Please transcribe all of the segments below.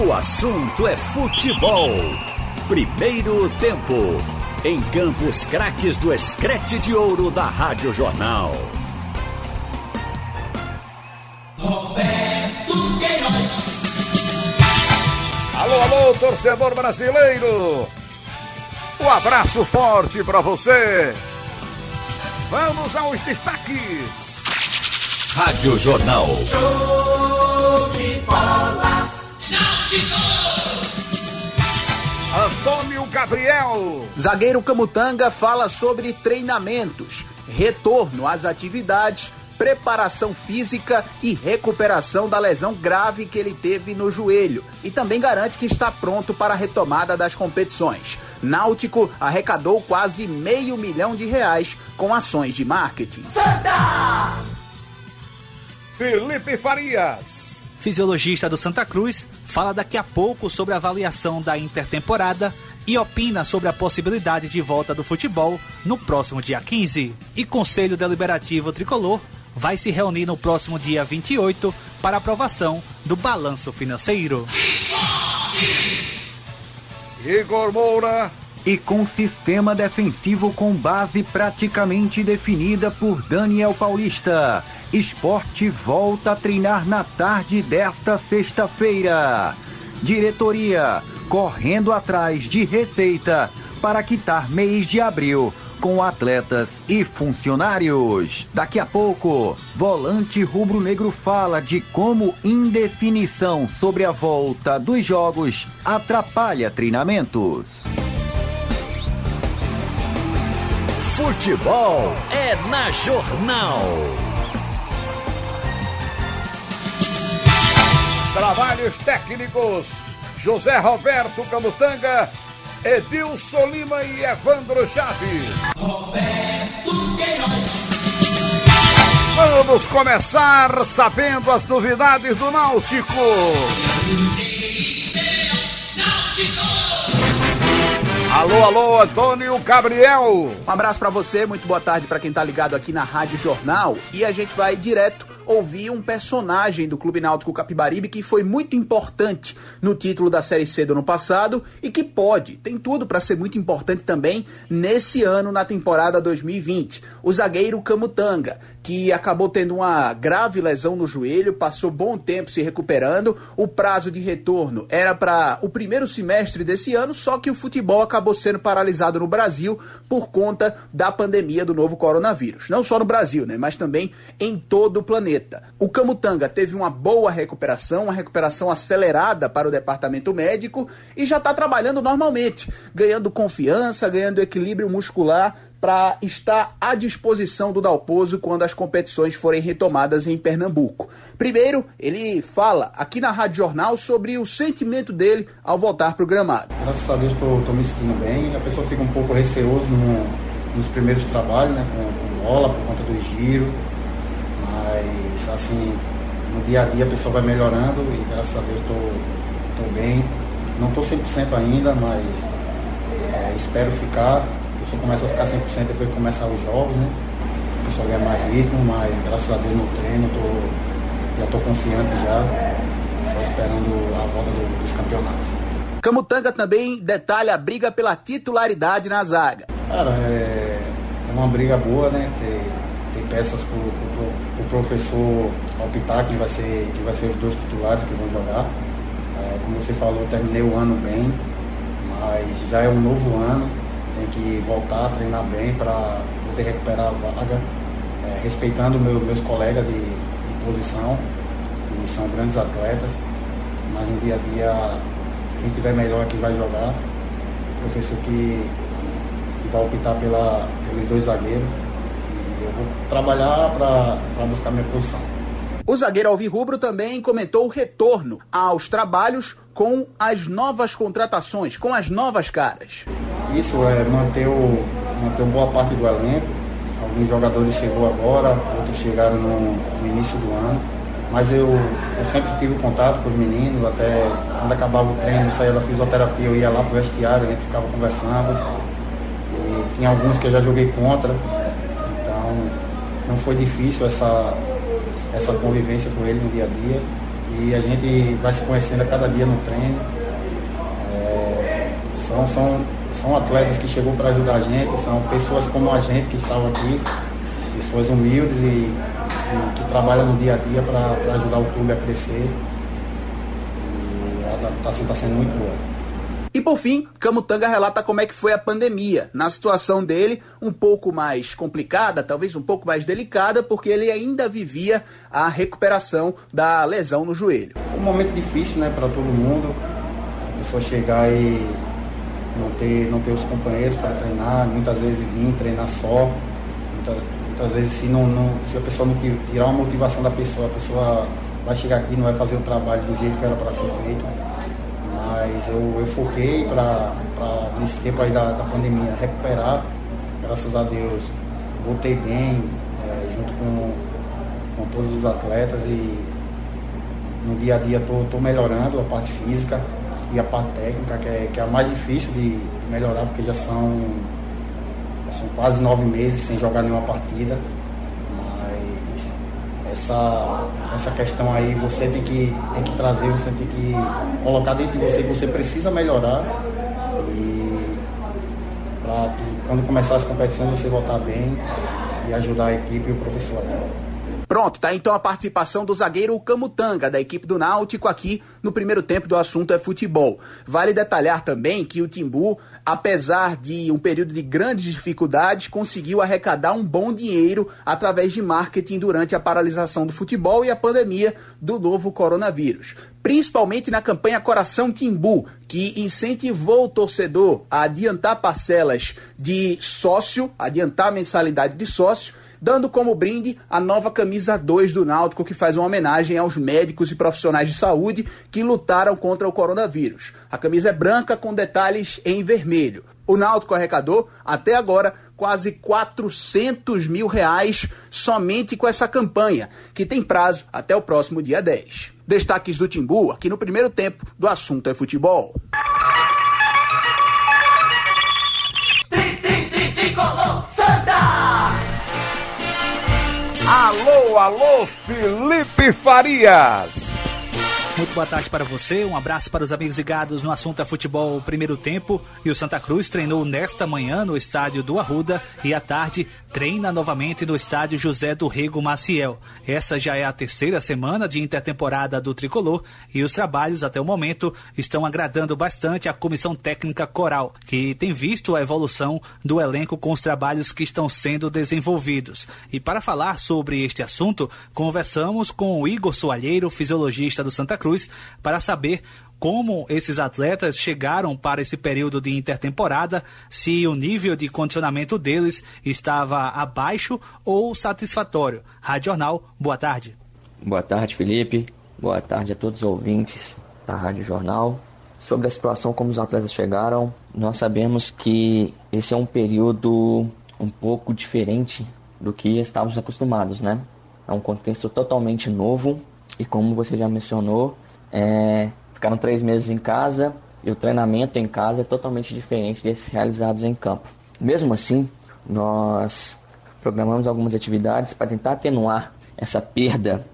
O assunto é futebol. Primeiro tempo. Em Campos Craques do Escrete de Ouro da Rádio Jornal. Roberto Queiroz. Alô, alô, torcedor brasileiro. Um abraço forte para você. Vamos aos destaques. Rádio Jornal. Show de bola. Antônio Gabriel. Zagueiro Camutanga fala sobre treinamentos, retorno às atividades, preparação física e recuperação da lesão grave que ele teve no joelho e também garante que está pronto para a retomada das competições. Náutico arrecadou quase meio milhão de reais com ações de marketing. Santa! Felipe Farias. Fisiologista do Santa Cruz fala daqui a pouco sobre a avaliação da intertemporada e opina sobre a possibilidade de volta do futebol no próximo dia 15. E Conselho Deliberativo Tricolor vai se reunir no próximo dia 28 para aprovação do balanço financeiro. Igor Moura. E com sistema defensivo com base praticamente definida por Daniel Paulista. Esporte volta a treinar na tarde desta sexta-feira. Diretoria correndo atrás de receita para quitar mês de abril com atletas e funcionários. Daqui a pouco, volante rubro-negro fala de como indefinição sobre a volta dos jogos atrapalha treinamentos. Futebol é na Jornal. Trabalhos técnicos. José Roberto Camutanga, Edilson Lima e Evandro Chaves. Roberto Queiroz. Vamos começar sabendo as novidades do Náutico. Alô, alô, Antônio Gabriel. Um abraço para você, muito boa tarde para quem tá ligado aqui na Rádio Jornal e a gente vai direto ouvir um personagem do Clube Náutico Capibaribe que foi muito importante no título da Série C do ano passado e que pode, tem tudo para ser muito importante também nesse ano na temporada 2020. O zagueiro Camutanga, que acabou tendo uma grave lesão no joelho, passou bom tempo se recuperando. O prazo de retorno era para o primeiro semestre desse ano, só que o futebol acabou sendo paralisado no Brasil por conta da pandemia do novo coronavírus. Não só no Brasil, né, mas também em todo o planeta. O Camutanga teve uma boa recuperação, uma recuperação acelerada para o departamento médico e já está trabalhando normalmente, ganhando confiança, ganhando equilíbrio muscular para estar à disposição do Dalpozo quando as competições forem retomadas em Pernambuco. Primeiro, ele fala aqui na Rádio Jornal sobre o sentimento dele ao voltar para o gramado. Graças a Deus estou me sentindo bem. A pessoa fica um pouco receoso no, nos primeiros trabalhos, né, com, com bola, por conta do giro. Mas, assim, no dia a dia a pessoa vai melhorando e graças a Deus estou bem. Não estou 100% ainda, mas é, espero ficar. Pessoa começa a ficar 100% depois que começar os jogos, né? A pessoa ganha mais ritmo, mas graças a Deus no treino tô, já estou confiante já, só esperando a volta do, dos campeonatos. Camutanga também detalha a briga pela titularidade na zaga. Cara, é, é uma briga boa, né? Tem, tem peças pro, pro, pro professor optar que vai, ser, que vai ser os dois titulares que vão jogar. É, como você falou, terminei o ano bem, mas já é um novo ano, tem que voltar treinar bem para poder recuperar a vaga, é, respeitando meu, meus colegas de, de posição, que são grandes atletas, mas no dia a dia quem tiver melhor aqui vai jogar. O professor que, que vai optar pela, pelos dois zagueiros. E eu vou trabalhar para buscar minha posição. O zagueiro Alvirrubro também comentou o retorno aos trabalhos com as novas contratações, com as novas caras. Isso é manter, o, manter boa parte do elenco. Alguns jogadores chegou agora, outros chegaram no, no início do ano. Mas eu, eu sempre tive contato com os meninos, até quando acabava o treino, saía da fisioterapia, eu ia lá pro vestiário, a gente ficava conversando. E tinha alguns que eu já joguei contra. Então não foi difícil essa, essa convivência com ele no dia a dia. e a gente vai se conhecendo a cada dia no treino. É, são, são, são atletas que chegou para ajudar a gente, são pessoas como a gente que estavam aqui, pessoas humildes e, e que trabalham no dia a dia para ajudar o clube a crescer. E a adaptação está sendo muito boa. E por fim, Camutanga relata como é que foi a pandemia. Na situação dele, um pouco mais complicada, talvez um pouco mais delicada, porque ele ainda vivia a recuperação da lesão no joelho. Um momento difícil, né, para todo mundo. A pessoa chegar e não ter, não ter os companheiros para treinar, muitas vezes vir treinar só. Muitas, muitas vezes se, não, não, se a pessoa não tirar uma motivação da pessoa, a pessoa vai chegar aqui e não vai fazer o trabalho do jeito que era para ser feito. Mas eu, eu foquei para, nesse tempo aí da, da pandemia, recuperar, graças a Deus, voltei bem, é, junto com, com todos os atletas e no dia a dia estou melhorando a parte física e a parte técnica, que é, que é a mais difícil de melhorar, porque já são, já são quase nove meses sem jogar nenhuma partida essa, essa questão aí você tem que, tem que trazer, você tem que colocar dentro de você que você precisa melhorar e para quando começar as competições você voltar bem e ajudar a equipe e o professor. Pronto, tá então a participação do zagueiro Camutanga, da equipe do Náutico, aqui no primeiro tempo do assunto é futebol. Vale detalhar também que o Timbu, apesar de um período de grandes dificuldades, conseguiu arrecadar um bom dinheiro através de marketing durante a paralisação do futebol e a pandemia do novo coronavírus principalmente na campanha Coração Timbu, que incentivou o torcedor a adiantar parcelas de sócio, adiantar mensalidade de sócio dando como brinde a nova camisa 2 do Náutico, que faz uma homenagem aos médicos e profissionais de saúde que lutaram contra o coronavírus. A camisa é branca com detalhes em vermelho. O Náutico arrecadou, até agora, quase 400 mil reais somente com essa campanha, que tem prazo até o próximo dia 10. Destaques do Timbu, aqui no primeiro tempo do Assunto é Futebol. Alô, alô, Felipe Farias. Muito boa tarde para você, um abraço para os amigos ligados no assunto é futebol primeiro tempo. E o Santa Cruz treinou nesta manhã no estádio do Arruda e à tarde treina novamente no estádio José do Rego Maciel. Essa já é a terceira semana de intertemporada do tricolor e os trabalhos até o momento estão agradando bastante a comissão técnica coral, que tem visto a evolução do elenco com os trabalhos que estão sendo desenvolvidos. E para falar sobre este assunto, conversamos com o Igor Soalheiro, fisiologista do Santa Cruz Cruz para saber como esses atletas chegaram para esse período de intertemporada, se o nível de condicionamento deles estava abaixo ou satisfatório. Rádio Jornal, boa tarde. Boa tarde, Felipe. Boa tarde a todos os ouvintes da Rádio Jornal. Sobre a situação como os atletas chegaram, nós sabemos que esse é um período um pouco diferente do que estávamos acostumados, né? É um contexto totalmente novo e como você já mencionou, é, ficaram três meses em casa e o treinamento em casa é totalmente diferente desses realizados em campo. Mesmo assim, nós programamos algumas atividades para tentar atenuar essa perda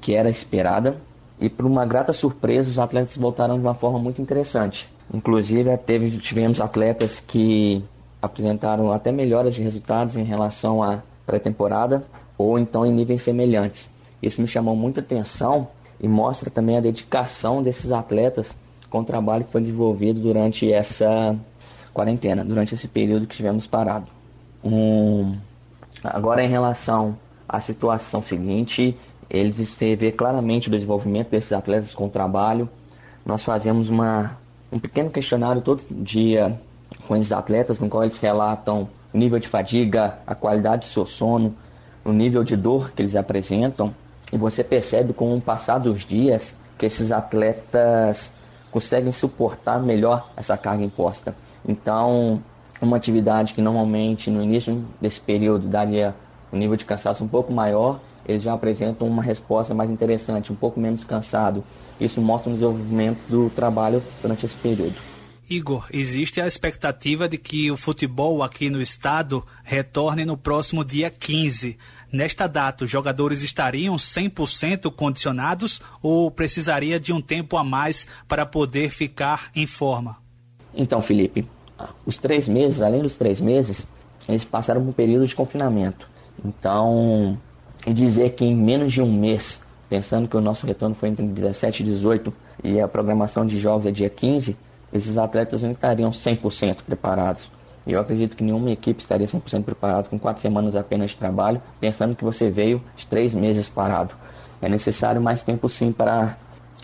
que era esperada e por uma grata surpresa os atletas voltaram de uma forma muito interessante. Inclusive teve, tivemos atletas que apresentaram até melhoras de resultados em relação à pré-temporada ou então em níveis semelhantes. Isso me chamou muita atenção e mostra também a dedicação desses atletas com o trabalho que foi desenvolvido durante essa quarentena, durante esse período que tivemos parado. Um... Agora, em relação à situação seguinte, eles vê claramente o desenvolvimento desses atletas com o trabalho. Nós fazemos uma, um pequeno questionário todo dia com esses atletas, no qual eles relatam o nível de fadiga, a qualidade do seu sono, o nível de dor que eles apresentam e você percebe com o passar dos dias que esses atletas conseguem suportar melhor essa carga imposta. Então, uma atividade que normalmente no início desse período daria um nível de cansaço um pouco maior, eles já apresentam uma resposta mais interessante, um pouco menos cansado. Isso mostra o desenvolvimento do trabalho durante esse período. Igor, existe a expectativa de que o futebol aqui no estado retorne no próximo dia 15. Nesta data os jogadores estariam 100% condicionados ou precisaria de um tempo a mais para poder ficar em forma? Então, Felipe, os três meses, além dos três meses, eles passaram por um período de confinamento. Então, dizer que em menos de um mês, pensando que o nosso retorno foi entre 17 e 18 e a programação de jogos é dia 15, esses atletas não estariam 100% preparados. Eu acredito que nenhuma equipe estaria 100% preparada com quatro semanas apenas de trabalho, pensando que você veio três meses parado. É necessário mais tempo sim para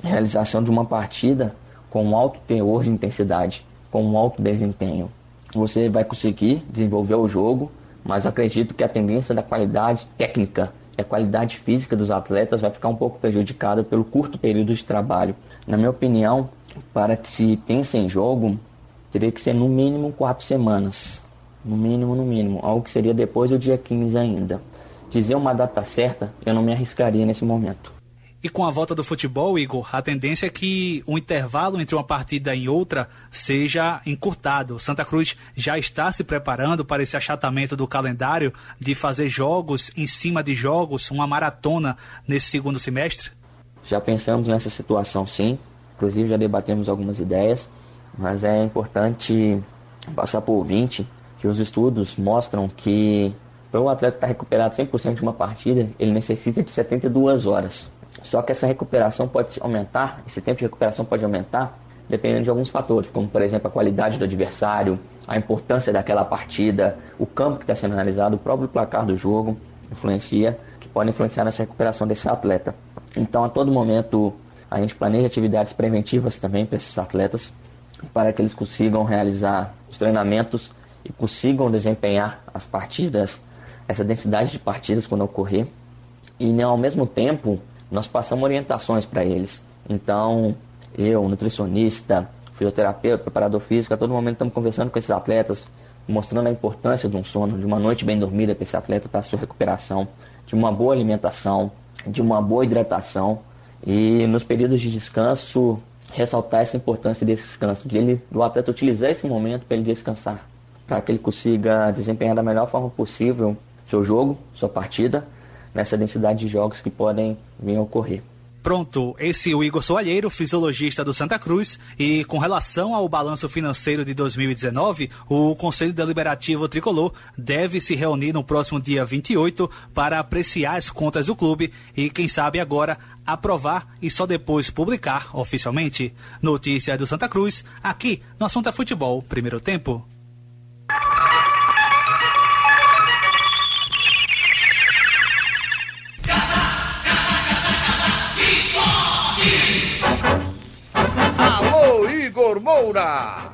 a realização de uma partida com um alto teor de intensidade, com um alto desempenho. Você vai conseguir desenvolver o jogo, mas acredito que a tendência da qualidade técnica e a qualidade física dos atletas vai ficar um pouco prejudicada pelo curto período de trabalho. Na minha opinião, para que se pense em jogo, teria que ser no mínimo quatro semanas. No mínimo, no mínimo. Algo que seria depois do dia 15 ainda. Dizer uma data certa, eu não me arriscaria nesse momento. E com a volta do futebol, Igor, a tendência é que o intervalo entre uma partida e outra seja encurtado. Santa Cruz já está se preparando para esse achatamento do calendário de fazer jogos em cima de jogos, uma maratona nesse segundo semestre? Já pensamos nessa situação sim, inclusive já debatemos algumas ideias, mas é importante passar por ouvinte que os estudos mostram que para o atleta estar recuperado 100% de uma partida, ele necessita de 72 horas. Só que essa recuperação pode aumentar, esse tempo de recuperação pode aumentar dependendo de alguns fatores, como por exemplo a qualidade do adversário, a importância daquela partida, o campo que está sendo analisado, o próprio placar do jogo influencia, que pode influenciar nessa recuperação desse atleta. Então a todo momento a gente planeja atividades preventivas também para esses atletas, para que eles consigam realizar os treinamentos e consigam desempenhar as partidas, essa densidade de partidas quando ocorrer. E né, ao mesmo tempo nós passamos orientações para eles. Então, eu, nutricionista, fisioterapeuta, preparador físico, a todo momento estamos conversando com esses atletas, mostrando a importância de um sono, de uma noite bem dormida para esse atleta para a sua recuperação, de uma boa alimentação, de uma boa hidratação e nos períodos de descanso ressaltar essa importância desse descanso, de ele, do atleta utilizar esse momento para ele descansar, para que ele consiga desempenhar da melhor forma possível seu jogo, sua partida nessa densidade de jogos que podem vir a ocorrer. Pronto, esse é o Igor Soalheiro, fisiologista do Santa Cruz, e com relação ao balanço financeiro de 2019, o Conselho Deliberativo Tricolor deve se reunir no próximo dia 28 para apreciar as contas do clube e, quem sabe agora, aprovar e só depois publicar oficialmente. Notícia do Santa Cruz, aqui no Assunto é Futebol, primeiro tempo. Igor Moura!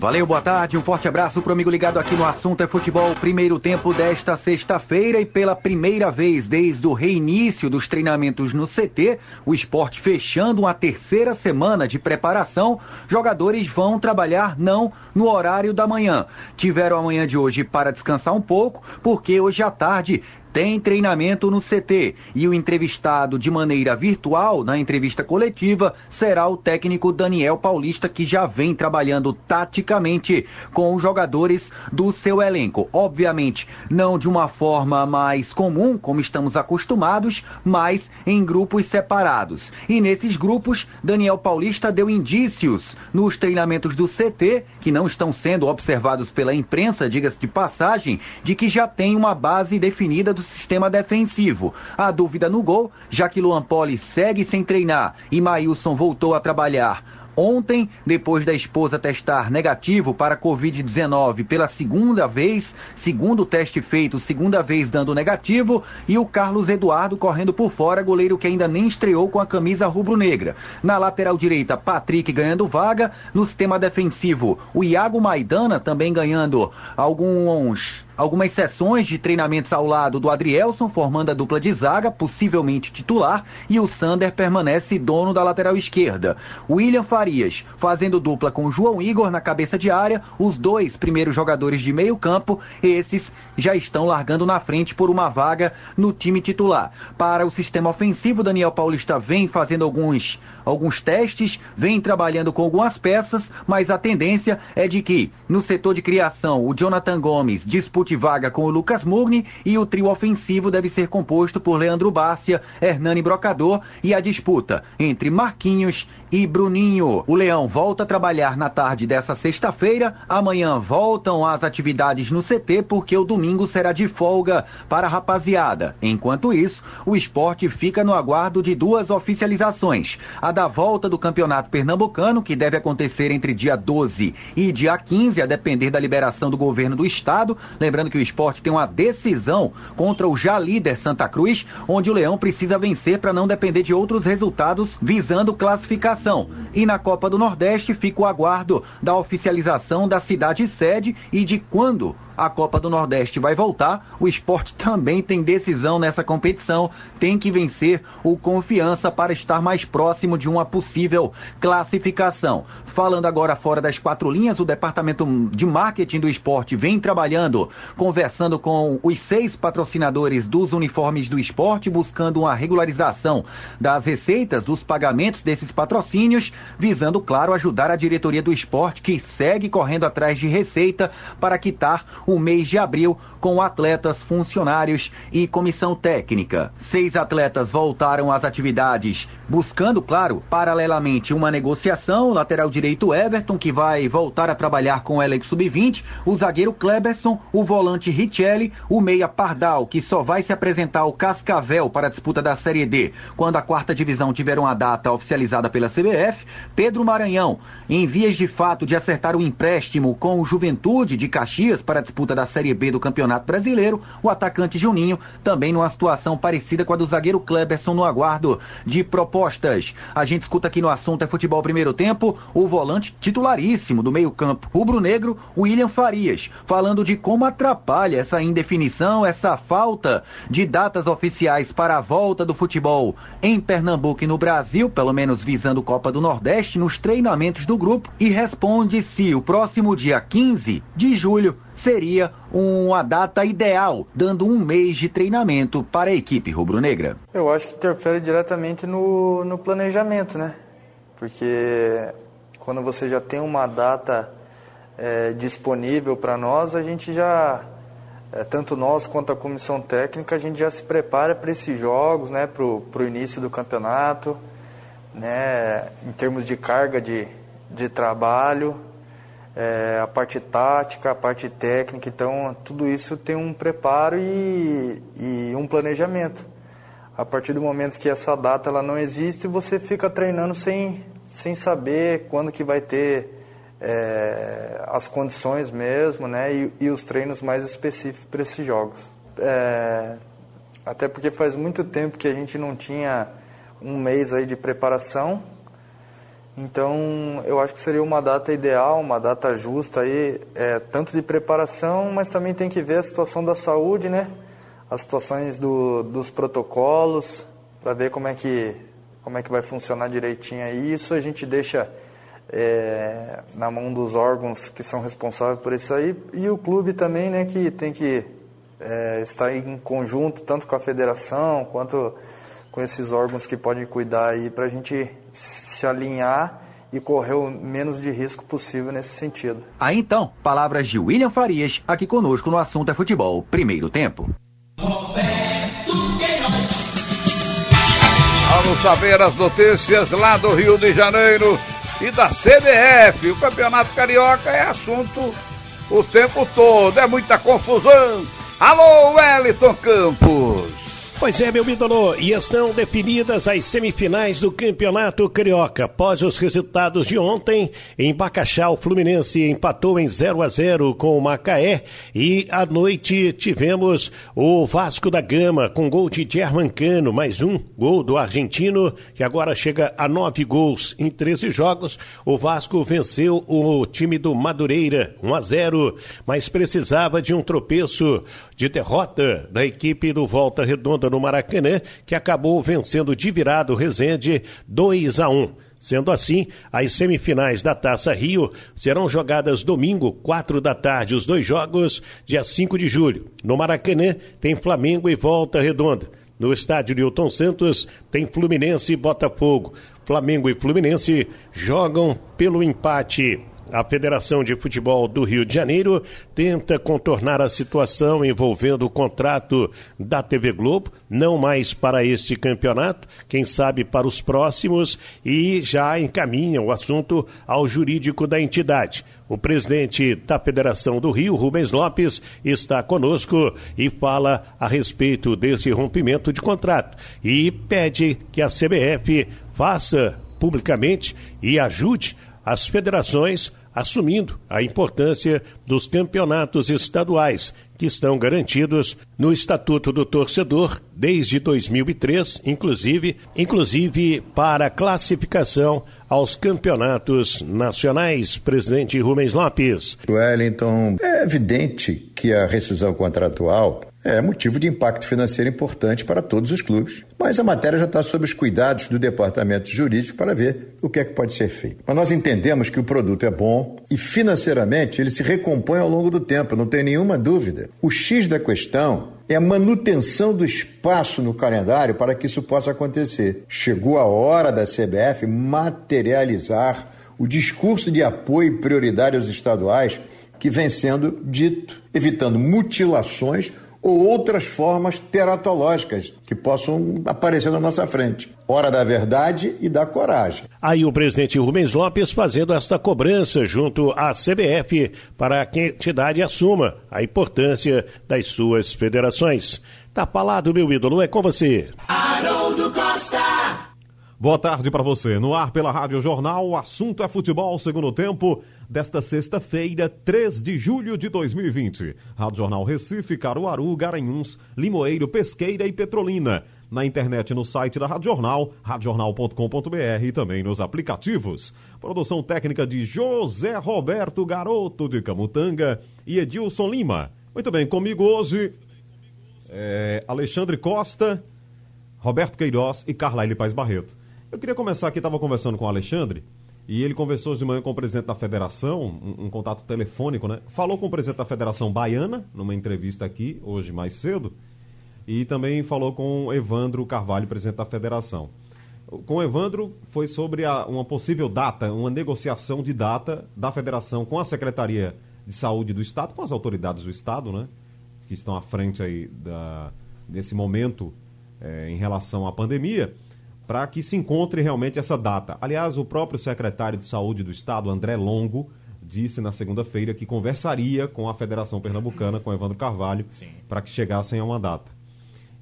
Valeu, boa tarde, um forte abraço pro amigo ligado aqui no Assunto é Futebol, primeiro tempo desta sexta-feira e pela primeira vez desde o reinício dos treinamentos no CT, o esporte fechando uma terceira semana de preparação, jogadores vão trabalhar não no horário da manhã. Tiveram a manhã de hoje para descansar um pouco, porque hoje à tarde tem treinamento no CT e o entrevistado de maneira virtual na entrevista coletiva será o técnico Daniel Paulista que já vem trabalhando taticamente com os jogadores do seu elenco. Obviamente, não de uma forma mais comum, como estamos acostumados, mas em grupos separados. E nesses grupos, Daniel Paulista deu indícios nos treinamentos do CT, que não estão sendo observados pela imprensa, diga-se de passagem, de que já tem uma base definida do sistema defensivo. A dúvida no gol, já que Luan Poli segue sem treinar e Maílson voltou a trabalhar Ontem, depois da esposa testar negativo para Covid-19 pela segunda vez, segundo teste feito, segunda vez dando negativo, e o Carlos Eduardo correndo por fora, goleiro que ainda nem estreou com a camisa rubro-negra. Na lateral direita, Patrick ganhando vaga. No sistema defensivo, o Iago Maidana também ganhando alguns algumas sessões de treinamentos ao lado do Adrielson, formando a dupla de zaga, possivelmente titular, e o Sander permanece dono da lateral esquerda. William Farias fazendo dupla com João Igor na cabeça de área, os dois primeiros jogadores de meio campo, esses já estão largando na frente por uma vaga no time titular. Para o sistema ofensivo, Daniel Paulista vem fazendo alguns, alguns testes, vem trabalhando com algumas peças, mas a tendência é de que no setor de criação o Jonathan Gomes dispute vaga com o Lucas Mugni e o trio ofensivo deve ser composto por Leandro Bárcia, Hernani Brocador e a disputa entre Marquinhos e Bruninho. O Leão volta a trabalhar na tarde dessa sexta-feira. Amanhã voltam as atividades no CT porque o domingo será de folga para a rapaziada. Enquanto isso, o esporte fica no aguardo de duas oficializações. A da volta do Campeonato Pernambucano, que deve acontecer entre dia 12 e dia 15, a depender da liberação do governo do estado. Lembrando que o esporte tem uma decisão contra o já líder Santa Cruz, onde o Leão precisa vencer para não depender de outros resultados visando classificação. E na Copa do Nordeste fica o aguardo da oficialização da cidade sede e de quando a Copa do Nordeste vai voltar. O esporte também tem decisão nessa competição. Tem que vencer o Confiança para estar mais próximo de uma possível classificação. Falando agora fora das quatro linhas, o departamento de marketing do esporte vem trabalhando, conversando com os seis patrocinadores dos uniformes do esporte, buscando uma regularização das receitas, dos pagamentos desses patrocínios, visando, claro, ajudar a diretoria do esporte, que segue correndo atrás de receita para quitar o mês de abril com atletas, funcionários e comissão técnica. Seis atletas voltaram às atividades, buscando, claro, paralelamente uma negociação. Lateral direito Everton, que vai voltar a trabalhar com o elenco sub-20, o zagueiro Kleberson, o volante Richelli, o meia Pardal, que só vai se apresentar ao Cascavel para a disputa da Série D quando a quarta divisão tiver uma data oficializada pela CBF, Pedro Maranhão, em vias de fato de acertar o empréstimo com o Juventude de Caxias para a disputa da Série B do Campeonato Brasileiro, o atacante Juninho também numa situação parecida com a do zagueiro Kleberson no aguardo de propostas. A gente escuta aqui no assunto é futebol primeiro tempo, o volante titularíssimo do meio-campo rubro-negro, William Farias, falando de como atrapalha essa indefinição, essa falta de datas oficiais para a volta do futebol em Pernambuco e no Brasil, pelo menos visando Copa do Nordeste, nos treinamentos do grupo, e responde se o próximo dia 15 de julho seria uma data ideal, dando um mês de treinamento para a equipe rubro-negra. Eu acho que interfere diretamente no, no planejamento, né? Porque quando você já tem uma data é, disponível para nós, a gente já, é, tanto nós quanto a comissão técnica, a gente já se prepara para esses jogos, né? Para o início do campeonato, né? Em termos de carga de, de trabalho é, a parte tática, a parte técnica, então tudo isso tem um preparo e, e, um planejamento. A partir do momento que essa data ela não existe, você fica treinando sem, sem saber quando que vai ter é, as condições mesmo, né, e, e, os treinos mais específicos para esses jogos. É, até porque faz muito tempo que a gente não tinha um mês aí de preparação, então, eu acho que seria uma data ideal, uma data justa aí, é, tanto de preparação, mas também tem que ver a situação da saúde, né? As situações do, dos protocolos, para ver como é que como é que vai funcionar direitinho aí. Isso a gente deixa é, na mão dos órgãos que são responsáveis por isso aí e o clube também, né? Que tem que é, estar em conjunto tanto com a federação quanto com esses órgãos que podem cuidar aí para a gente se alinhar e correr o menos de risco possível nesse sentido. Aí então, palavras de William Farias, aqui conosco no assunto é futebol, primeiro tempo. Roberto Queiroz. Vamos saber as notícias lá do Rio de Janeiro e da CBF. O Campeonato Carioca é assunto o tempo todo, é muita confusão. Alô, Wellington Campos. Pois é, meu ídolo, e estão definidas as semifinais do Campeonato Carioca. Após os resultados de ontem, em Bacaxá, o Fluminense empatou em 0 a 0 com o Macaé e à noite tivemos o Vasco da Gama com gol de Germancano, mais um gol do argentino, que agora chega a nove gols em 13 jogos. O Vasco venceu o time do Madureira 1 a 0, mas precisava de um tropeço de derrota da equipe do Volta Redonda no Maracanã, que acabou vencendo de virado o Resende 2 a 1. Sendo assim, as semifinais da Taça Rio serão jogadas domingo, 4 da tarde, os dois jogos, dia 5 de julho. No Maracanã tem Flamengo e Volta Redonda. No estádio Newton Santos tem Fluminense e Botafogo. Flamengo e Fluminense jogam pelo empate. A Federação de Futebol do Rio de Janeiro tenta contornar a situação envolvendo o contrato da TV Globo, não mais para este campeonato, quem sabe para os próximos, e já encaminha o assunto ao jurídico da entidade. O presidente da Federação do Rio, Rubens Lopes, está conosco e fala a respeito desse rompimento de contrato e pede que a CBF faça publicamente e ajude as federações assumindo a importância dos campeonatos estaduais que estão garantidos no Estatuto do Torcedor desde 2003, inclusive, inclusive para classificação aos campeonatos nacionais. Presidente Rubens Lopes. Wellington, é evidente que a rescisão contratual é motivo de impacto financeiro importante para todos os clubes. Mas a matéria já está sob os cuidados do departamento jurídico para ver o que é que pode ser feito. Mas nós entendemos que o produto é bom e financeiramente ele se recompõe ao longo do tempo, não tem nenhuma dúvida. O X da questão é a manutenção do espaço no calendário para que isso possa acontecer. Chegou a hora da CBF materializar o discurso de apoio prioridade aos estaduais que vem sendo dito, evitando mutilações ou outras formas teratológicas que possam aparecer na nossa frente. Hora da verdade e da coragem. Aí o presidente Rubens Lopes fazendo esta cobrança junto à CBF para que a entidade assuma a importância das suas federações. Tá falado, meu ídolo, é com você. Haroldo Costa. Boa tarde para você. No ar pela Rádio Jornal, o assunto é futebol segundo tempo desta sexta-feira, 3 de julho de 2020. Rádio Jornal Recife, Caruaru, Garanhuns, Limoeiro, Pesqueira e Petrolina. Na internet no site da Rádio Jornal, radiojornal.com.br e também nos aplicativos. Produção técnica de José Roberto Garoto de Camutanga e Edilson Lima. Muito bem, comigo hoje é Alexandre Costa, Roberto Queiroz e Carlaile Paz Barreto. Eu queria começar aqui, estava conversando com o Alexandre, e ele conversou de manhã com o presidente da federação, um, um, contato telefônico, né? Falou com o presidente da federação baiana, numa entrevista aqui, hoje mais cedo, e também falou com Evandro Carvalho, presidente da federação. Com Evandro foi sobre a, uma possível data, uma negociação de data da federação com a Secretaria de Saúde do Estado, com as autoridades do Estado, né? Que estão à frente aí da, desse momento é, em relação à pandemia para que se encontre realmente essa data. Aliás, o próprio secretário de Saúde do Estado, André Longo, disse na segunda-feira que conversaria com a Federação Pernambucana, com Evandro Carvalho, para que chegassem a uma data.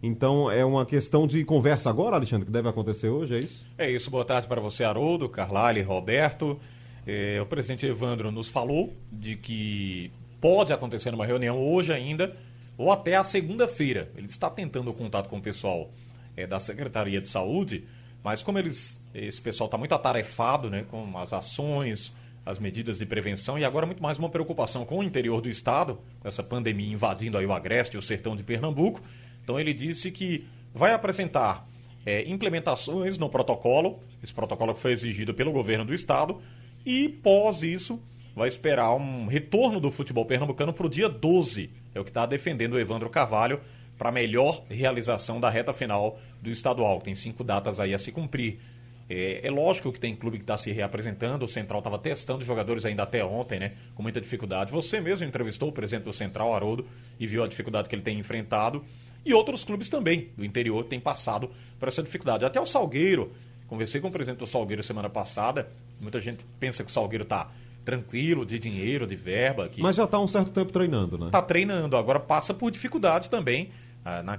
Então, é uma questão de conversa agora, Alexandre, que deve acontecer hoje, é isso? É isso. Boa tarde para você, Haroldo, Carlyle, Roberto. É, o presidente Evandro nos falou de que pode acontecer uma reunião hoje ainda, ou até a segunda-feira. Ele está tentando o contato com o pessoal é, da Secretaria de Saúde mas como eles, esse pessoal está muito atarefado né, com as ações, as medidas de prevenção e agora muito mais uma preocupação com o interior do estado, com essa pandemia invadindo aí o Agreste e o sertão de Pernambuco. Então ele disse que vai apresentar é, implementações no protocolo, esse protocolo que foi exigido pelo governo do estado, e pós isso vai esperar um retorno do futebol pernambucano para o dia 12, é o que está defendendo o Evandro Carvalho, para melhor realização da reta final do estadual. Tem cinco datas aí a se cumprir. É, é lógico que tem clube que está se reapresentando, o Central estava testando jogadores ainda até ontem, né? Com muita dificuldade. Você mesmo entrevistou o presidente do Central, Haroldo, e viu a dificuldade que ele tem enfrentado. E outros clubes também do interior têm passado por essa dificuldade. Até o Salgueiro, conversei com o presidente do Salgueiro semana passada, muita gente pensa que o Salgueiro está tranquilo, de dinheiro, de verba. Que... Mas já está um certo tempo treinando, né? Está treinando, agora passa por dificuldade também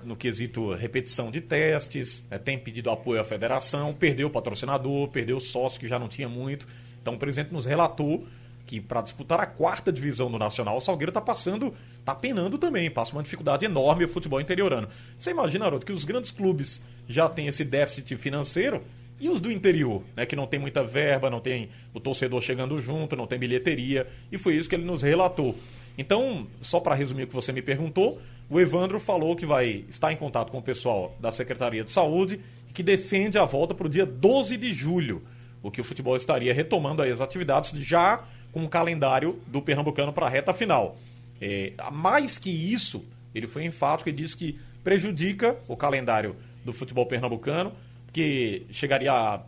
no quesito repetição de testes, né, tem pedido apoio à federação, perdeu o patrocinador, perdeu o sócio que já não tinha muito. Então o presidente nos relatou que para disputar a quarta divisão do Nacional, o Salgueiro está passando, está penando também, passa uma dificuldade enorme o futebol interiorano. Você imagina, Haroldo, que os grandes clubes já têm esse déficit financeiro e os do interior, né, que não tem muita verba, não tem o torcedor chegando junto, não tem bilheteria, e foi isso que ele nos relatou. Então, só para resumir o que você me perguntou, o Evandro falou que vai estar em contato com o pessoal da Secretaria de Saúde e que defende a volta para o dia 12 de julho, o que o futebol estaria retomando aí as atividades já com o calendário do Pernambucano para a reta final. É, mais que isso, ele foi enfático e disse que prejudica o calendário do futebol pernambucano, que chegaria a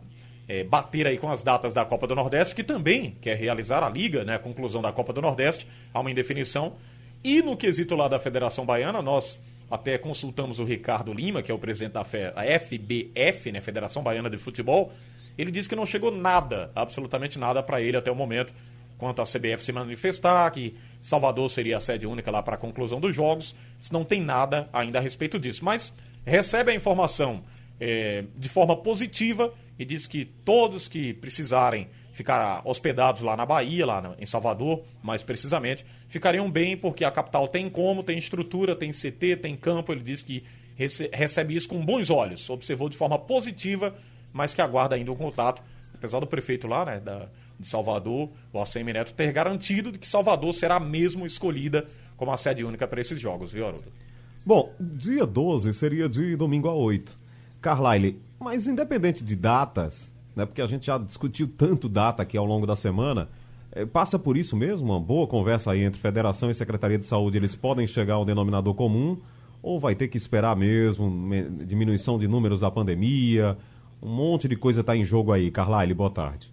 é, bater aí com as datas da Copa do Nordeste, que também quer realizar a Liga, né, a conclusão da Copa do Nordeste, há uma indefinição. E no quesito lá da Federação Baiana, nós até consultamos o Ricardo Lima, que é o presidente da FBF, né, Federação Baiana de Futebol. Ele disse que não chegou nada, absolutamente nada para ele até o momento, quanto a CBF se manifestar, que Salvador seria a sede única lá para a conclusão dos jogos. Não tem nada ainda a respeito disso. Mas recebe a informação é, de forma positiva e diz que todos que precisarem ficar hospedados lá na Bahia, lá em Salvador, mais precisamente, ficariam bem porque a capital tem como, tem estrutura, tem CT, tem campo. Ele diz que recebe isso com bons olhos, observou de forma positiva, mas que aguarda ainda um contato, apesar do prefeito lá, né, da, de Salvador, o ACM Neto, ter garantido de que Salvador será mesmo escolhida como a sede única para esses jogos, viu, Haroldo? Bom, dia 12 seria de domingo a 8. Carlyle, mas independente de datas, né, porque a gente já discutiu tanto data aqui ao longo da semana, é, passa por isso mesmo, uma boa conversa aí entre Federação e Secretaria de Saúde, eles podem chegar ao denominador comum, ou vai ter que esperar mesmo, diminuição de números da pandemia, um monte de coisa está em jogo aí. Carlyle, boa tarde.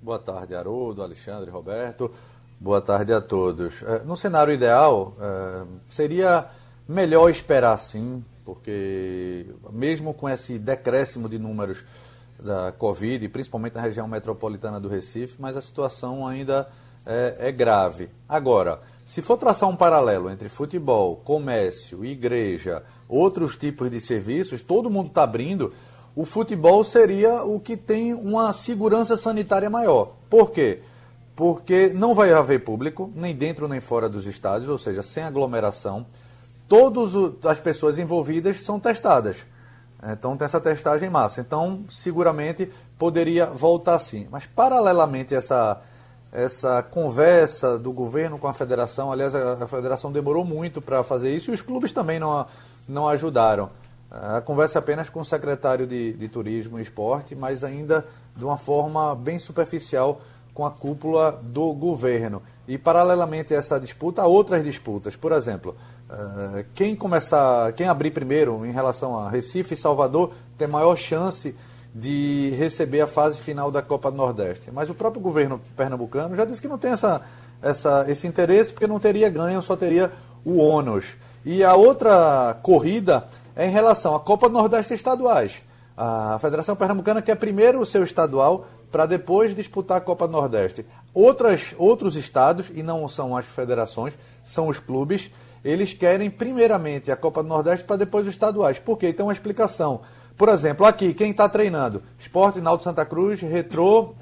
Boa tarde, Haroldo, Alexandre, Roberto. Boa tarde a todos. É, no cenário ideal, é, seria melhor esperar sim, porque mesmo com esse decréscimo de números da Covid, principalmente na região metropolitana do Recife, mas a situação ainda é, é grave. Agora, se for traçar um paralelo entre futebol, comércio, igreja, outros tipos de serviços, todo mundo está abrindo, o futebol seria o que tem uma segurança sanitária maior. Por quê? porque não vai haver público, nem dentro nem fora dos estádios, ou seja, sem aglomeração. Todas as pessoas envolvidas são testadas. Então tem essa testagem em massa. Então, seguramente poderia voltar sim. Mas, paralelamente a essa, essa conversa do governo com a federação, aliás, a, a federação demorou muito para fazer isso e os clubes também não, não ajudaram. A conversa é apenas com o secretário de, de Turismo e Esporte, mas ainda de uma forma bem superficial com a cúpula do governo. E, paralelamente a essa disputa, há outras disputas. Por exemplo, eh, quem começar, quem abrir primeiro em relação a Recife e Salvador tem maior chance de receber a fase final da Copa do Nordeste. Mas o próprio governo pernambucano já disse que não tem essa, essa, esse interesse porque não teria ganho, só teria o ônus. E a outra corrida é em relação à Copa do Nordeste estaduais. A Federação Pernambucana quer primeiro o seu estadual para depois disputar a Copa do Nordeste. Outras, outros estados, e não são as federações, são os clubes, eles querem primeiramente a Copa do Nordeste para depois os estaduais. Por quê? Tem uma explicação. Por exemplo, aqui, quem está treinando? Esporte, Naldo Santa Cruz, Retrô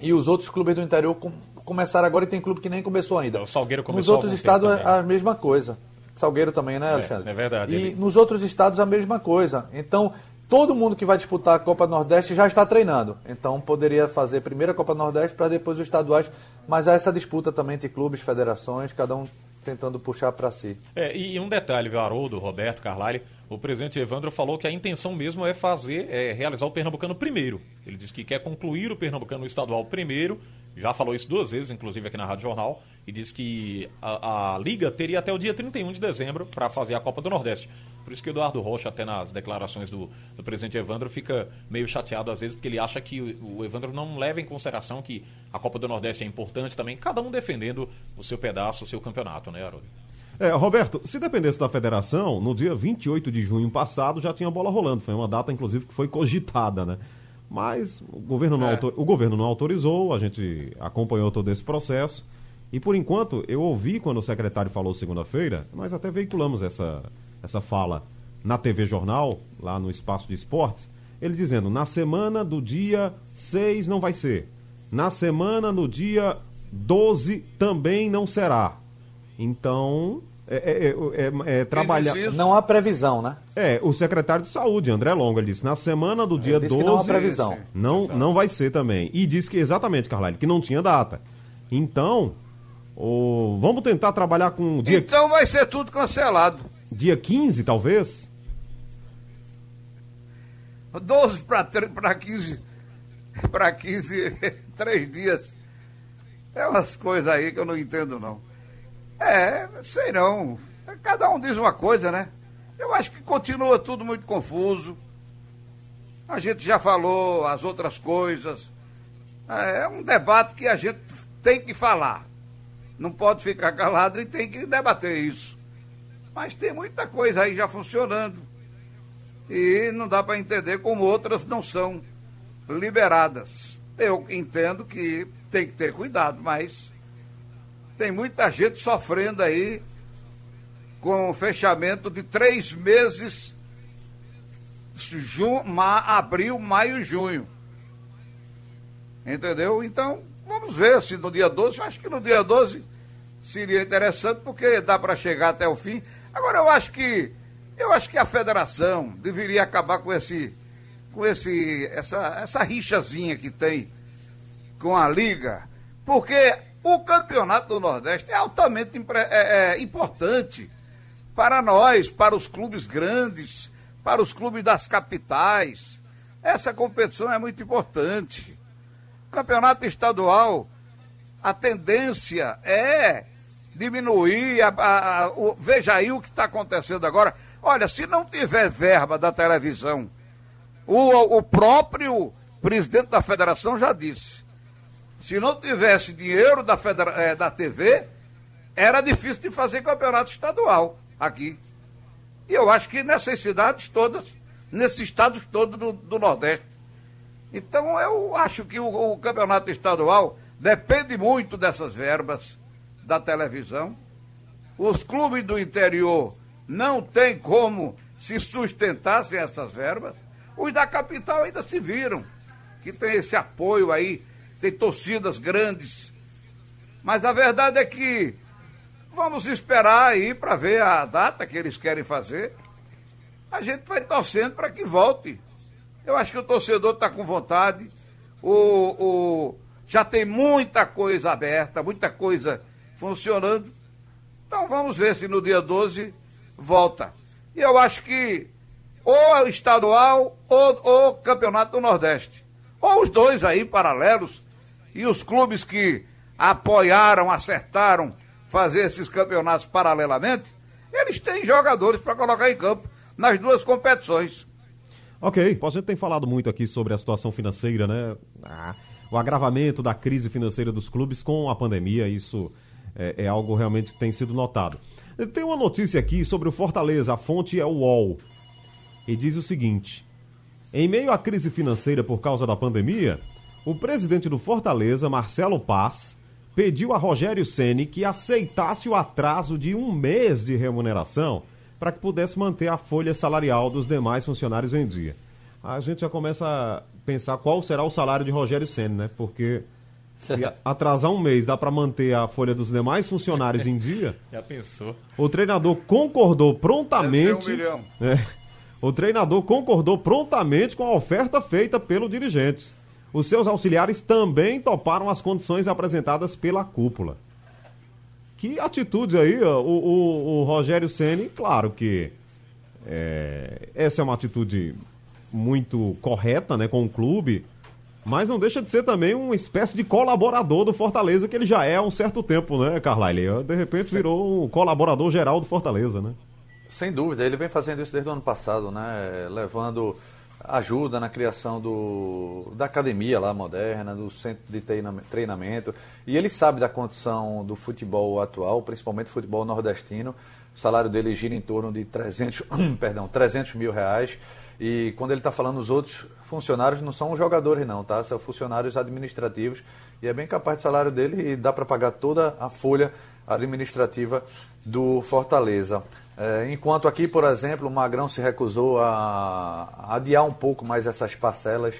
e os outros clubes do interior com, começaram agora e tem clube que nem começou ainda. O Salgueiro começou Nos outros estados é a mesma coisa. Salgueiro também, né, Alexandre? É, é verdade. E ele... nos outros estados a mesma coisa. Então, todo mundo que vai disputar a Copa Nordeste já está treinando. Então poderia fazer primeiro a Copa Nordeste para depois os estaduais. Mas há essa disputa também entre clubes, federações, cada um tentando puxar para si. É, e um detalhe, viu, Haroldo, Roberto, Carlyle, o presidente Evandro falou que a intenção mesmo é fazer, é realizar o Pernambucano primeiro. Ele disse que quer concluir o Pernambucano estadual primeiro, já falou isso duas vezes, inclusive aqui na Rádio Jornal, e disse que a, a Liga teria até o dia 31 de dezembro para fazer a Copa do Nordeste. Por isso que o Eduardo Rocha, até nas declarações do, do presidente Evandro, fica meio chateado às vezes, porque ele acha que o, o, Evandro não leva em consideração que a Copa do Nordeste é importante também, cada um defendendo o seu pedaço, o seu campeonato, né, Haroldo? É, Roberto, se dependesse da federação, no dia 28 de junho passado já tinha bola rolando. Foi uma data, inclusive, que foi cogitada, né? Mas o governo não, é. autor... o governo não autorizou, a gente acompanhou todo esse processo. E por enquanto, eu ouvi quando o secretário falou segunda-feira, nós até veiculamos essa, essa fala na TV Jornal, lá no espaço de esportes, ele dizendo: na semana do dia 6 não vai ser. Na semana no dia 12 também não será. Então, é, é, é, é, é trabalhar. Não há previsão, né? É, o secretário de saúde, André Longo, ele disse: na semana do dia 12. não há previsão. Não, não vai ser também. E disse que, exatamente, Carlyle, que não tinha data. Então, o... vamos tentar trabalhar com. Dia... Então vai ser tudo cancelado. Dia 15, talvez? 12 para 15. Para 15, três dias. É umas coisas aí que eu não entendo, não. É, sei não. Cada um diz uma coisa, né? Eu acho que continua tudo muito confuso. A gente já falou as outras coisas. É um debate que a gente tem que falar. Não pode ficar calado e tem que debater isso. Mas tem muita coisa aí já funcionando. E não dá para entender como outras não são liberadas. Eu entendo que tem que ter cuidado, mas tem muita gente sofrendo aí com o fechamento de três meses, junho, abril, maio e junho. Entendeu? Então, vamos ver se no dia 12, eu acho que no dia 12 seria interessante, porque dá para chegar até o fim. Agora, eu acho que eu acho que a federação deveria acabar com esse com esse essa essa rixazinha que tem com a liga, porque o campeonato do Nordeste é altamente é, é, importante para nós, para os clubes grandes, para os clubes das capitais. Essa competição é muito importante. O campeonato estadual, a tendência é diminuir. A, a, a, o, veja aí o que está acontecendo agora. Olha, se não tiver verba da televisão, o, o próprio presidente da federação já disse. Se não tivesse dinheiro da, federa, é, da TV, era difícil de fazer campeonato estadual aqui. E eu acho que nessas cidades todas, nesses estados todos do, do Nordeste. Então eu acho que o, o campeonato estadual depende muito dessas verbas da televisão. Os clubes do interior não têm como se sustentar sem essas verbas. Os da capital ainda se viram, que tem esse apoio aí, tem torcidas grandes. Mas a verdade é que vamos esperar aí para ver a data que eles querem fazer. A gente vai torcendo para que volte. Eu acho que o torcedor está com vontade. O, o, já tem muita coisa aberta, muita coisa funcionando. Então vamos ver se no dia 12 volta. E eu acho que ou estadual ou o campeonato do Nordeste. Ou os dois aí paralelos. E os clubes que apoiaram, acertaram fazer esses campeonatos paralelamente, eles têm jogadores para colocar em campo nas duas competições. Ok, a gente tem falado muito aqui sobre a situação financeira, né? Ah, o agravamento da crise financeira dos clubes com a pandemia, isso é, é, algo realmente que tem sido notado. Tem uma notícia aqui sobre o Fortaleza, a fonte é o UOL. E diz o seguinte: em meio à crise financeira por causa da pandemia, o presidente do Fortaleza, Marcelo Paz, pediu a Rogério Ceni que aceitasse o atraso de um mês de remuneração para que pudesse manter a folha salarial dos demais funcionários em dia. A gente já começa a pensar qual será o salário de Rogério Ceni, né? Porque se atrasar um mês dá para manter a folha dos demais funcionários em dia. Já pensou? O treinador concordou prontamente. Um milhão. É, o treinador concordou prontamente com a oferta feita pelo dirigente. Os seus auxiliares também toparam as condições apresentadas pela cúpula. Que atitude aí, o, o, o Rogério Ceni, claro que é, essa é uma atitude muito correta, né, com o clube mas não deixa de ser também uma espécie de colaborador do Fortaleza, que ele já é há um certo tempo, né, Carlyle? De repente virou um colaborador geral do Fortaleza, né? Sem dúvida, ele vem fazendo isso desde o ano passado, né? Levando ajuda na criação do, da academia lá moderna, do centro de treinamento. E ele sabe da condição do futebol atual, principalmente o futebol nordestino. O salário dele gira em torno de 300, perdão, 300 mil reais. E quando ele está falando os outros funcionários, não são os jogadores não, tá? São funcionários administrativos. E é bem capaz do salário dele e dá para pagar toda a folha administrativa do Fortaleza. É, enquanto aqui, por exemplo, o Magrão se recusou a, adiar um pouco mais essas parcelas.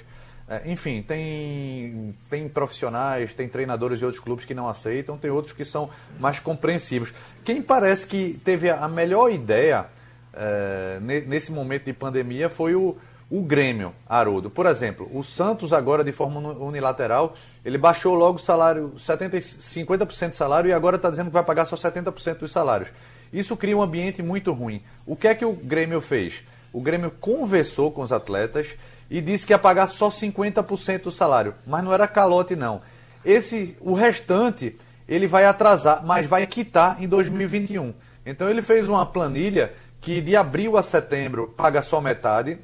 É, enfim, tem, tem profissionais, tem treinadores de outros clubes que não aceitam, tem outros que são mais compreensivos. Quem parece que teve a melhor ideia é, nesse momento de pandemia foi o, o Grêmio, Haroldo. Por exemplo, o Santos agora de forma unilateral, ele baixou logo o salário, 70, 50% de salário e agora está dizendo que vai pagar só 70% dos salários. Isso cria um ambiente muito ruim. O que é que o Grêmio fez? O Grêmio conversou com os atletas e disse que ia pagar só 50% do salário, mas não era calote não. Esse, o restante, ele vai atrasar, mas vai quitar em 2021. Então ele fez uma planilha que de abril a setembro paga só metade,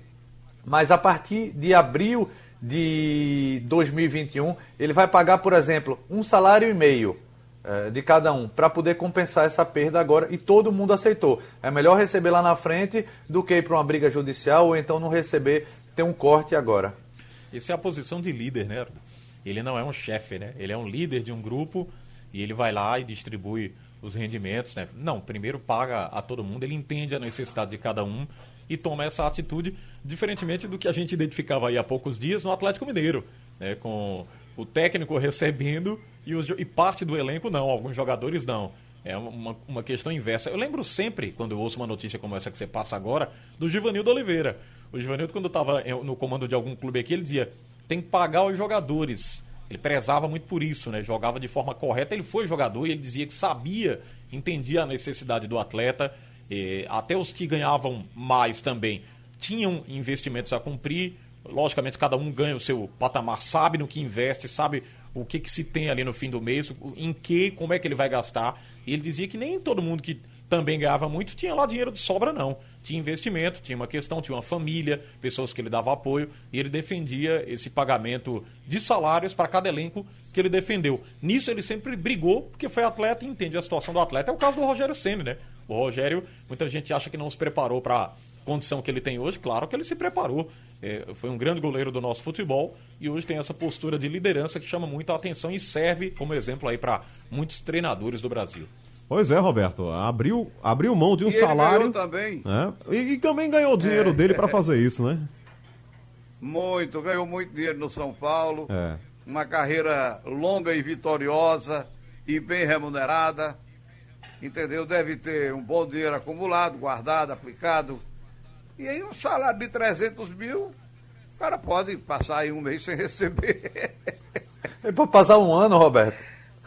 mas a partir de abril de 2021, ele vai pagar, por exemplo, um salário e meio eh, de cada um para poder compensar essa perda agora e todo mundo aceitou. É melhor receber lá na frente do que ir para uma briga judicial ou então não receber, ter um corte agora. Essa é a posição de líder, né? Ele não é um chefe, né? Ele é um líder de um grupo e ele vai lá e distribui os rendimentos, né? Não, primeiro paga a todo mundo, ele entende a necessidade de cada um e toma essa atitude, diferentemente do que a gente identificava aí há poucos dias no Atlético Mineiro, né? com o técnico recebendo e, os, e parte do elenco não, alguns jogadores não. É uma, uma questão inversa. Eu lembro sempre, quando eu ouço uma notícia como essa que você passa agora, do Givanildo Oliveira. O Givanildo, quando estava no comando de algum clube aqui, ele dizia: tem que pagar os jogadores. Ele prezava muito por isso, né? Jogava de forma correta. Ele foi jogador e ele dizia que sabia, entendia a necessidade do atleta até os que ganhavam mais também tinham investimentos a cumprir. Logicamente, cada um ganha o seu patamar, sabe no que investe, sabe o que, que se tem ali no fim do mês, em que, como é que ele vai gastar. E ele dizia que nem todo mundo que também ganhava muito tinha lá dinheiro de sobra, não. Tinha investimento, tinha uma questão, tinha uma família, pessoas que ele dava apoio, e ele defendia esse pagamento de salários para cada elenco que ele defendeu. Nisso ele sempre brigou, porque foi atleta e entende a situação do atleta. É o caso do Rogério Senna, né? O Rogério, muita gente acha que não se preparou para a condição que ele tem hoje. Claro que ele se preparou. É, foi um grande goleiro do nosso futebol e hoje tem essa postura de liderança que chama muito a atenção e serve como exemplo aí para muitos treinadores do Brasil. Pois é, Roberto. Abriu, abriu mão de um e salário. também. Né? E, e, também ganhou o dinheiro é, dele para fazer isso, né? Muito, ganhou muito dinheiro no São Paulo. É. Uma carreira longa e vitoriosa e bem remunerada entendeu? Deve ter um bom dinheiro acumulado, guardado, aplicado. E aí um salário de 300 mil, o cara pode passar aí um mês sem receber. Ele pode passar um ano, Roberto.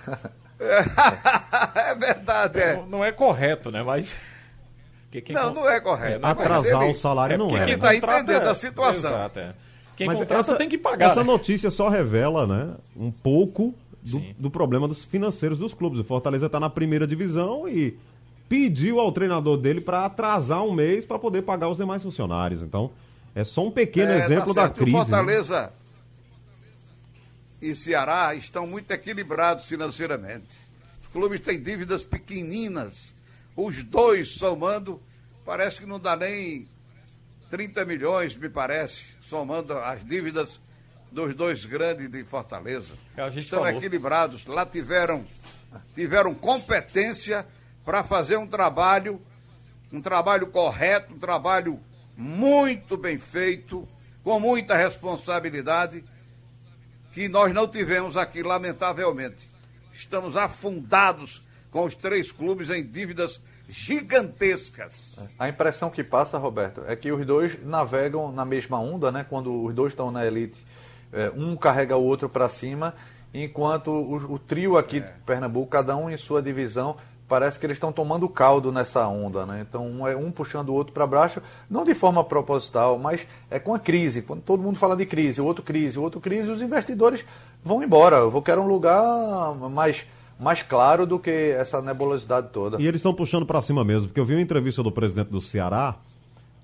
é verdade, é. Não, não é correto, né? Mas. Que, que, não, não é correto. É, Atrasar ele, o salário é não é. Quem está entendendo a situação. Exato, é. Quem Mas contrata essa, tem que pagar. Essa né? notícia só revela, né, um pouco do, do, problema dos financeiros dos clubes. O Fortaleza está na primeira divisão e pediu ao treinador dele para atrasar um mês para poder pagar os demais funcionários. Então, é só um pequeno é, tá exemplo tá da crise. O né? Fortaleza né? E Ceará estão muito equilibrados financeiramente. Os clubes têm dívidas pequeninas. Os dois somando, parece que não dá nem 30 milhões, me parece, somando as dívidas dos dois grandes de Fortaleza. Estão falou. equilibrados. Lá tiveram, tiveram competência para fazer um trabalho, um trabalho correto, um trabalho muito bem feito, com muita responsabilidade, que nós não tivemos aqui, lamentavelmente. Estamos afundados com os três clubes em dívidas gigantescas. A impressão que passa, Roberto, é que os dois navegam na mesma onda, né? Quando os dois estão na elite é, um carrega o outro para cima, enquanto o, o trio aqui é. de Pernambuco, cada um em sua divisão, parece que eles estão tomando caldo nessa onda, né? Então um é um puxando o outro para baixo, não de forma proposital, mas é com a crise. Quando todo mundo fala de crise, o outro crise, o outro crise, os investidores vão embora. Eu vou querer um lugar mais mais claro do que essa nebulosidade toda. E eles estão puxando para cima mesmo, porque eu vi uma entrevista do presidente do Ceará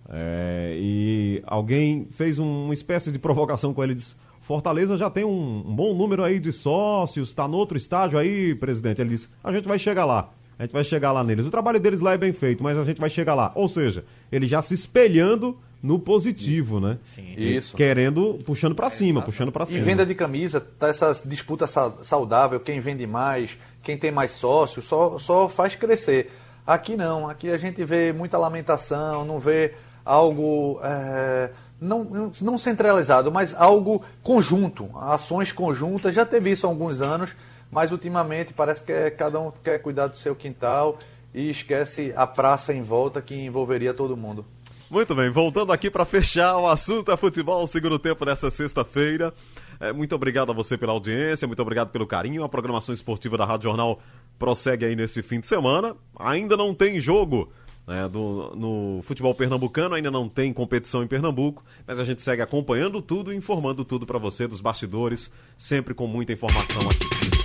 é, e alguém fez uma espécie de provocação com ele, disse, Fortaleza já tem um, um bom número aí de sócios, está no outro estágio aí, presidente. Ele disse: a gente vai chegar lá. A gente vai chegar lá neles. O trabalho deles lá é bem feito, mas a gente vai chegar lá. Ou seja, ele já se espelhando no positivo, né? Sim. Isso. Querendo, puxando para cima, puxando para cima. E venda de camisa, tá essa disputa saudável, quem vende mais, quem tem mais sócios, só, só faz crescer. Aqui não, aqui a gente vê muita lamentação, não vê algo. É não, não centralizado, mas algo conjunto, ações conjuntas. Já teve isso há alguns anos, mas ultimamente parece que é, cada um quer cuidar do seu quintal e esquece a praça em volta que envolveria todo mundo. Muito bem, voltando aqui para fechar o assunto é futebol, segundo tempo dessa sexta-feira. É, muito obrigado a você pela audiência, muito obrigado pelo carinho. A programação esportiva da Rádio Jornal prossegue aí nesse fim de semana. Ainda não tem jogo né, do, no futebol pernambucano. Ainda não tem competição em Pernambuco, mas a gente segue acompanhando tudo e informando tudo para você dos bastidores, sempre com muita informação aqui.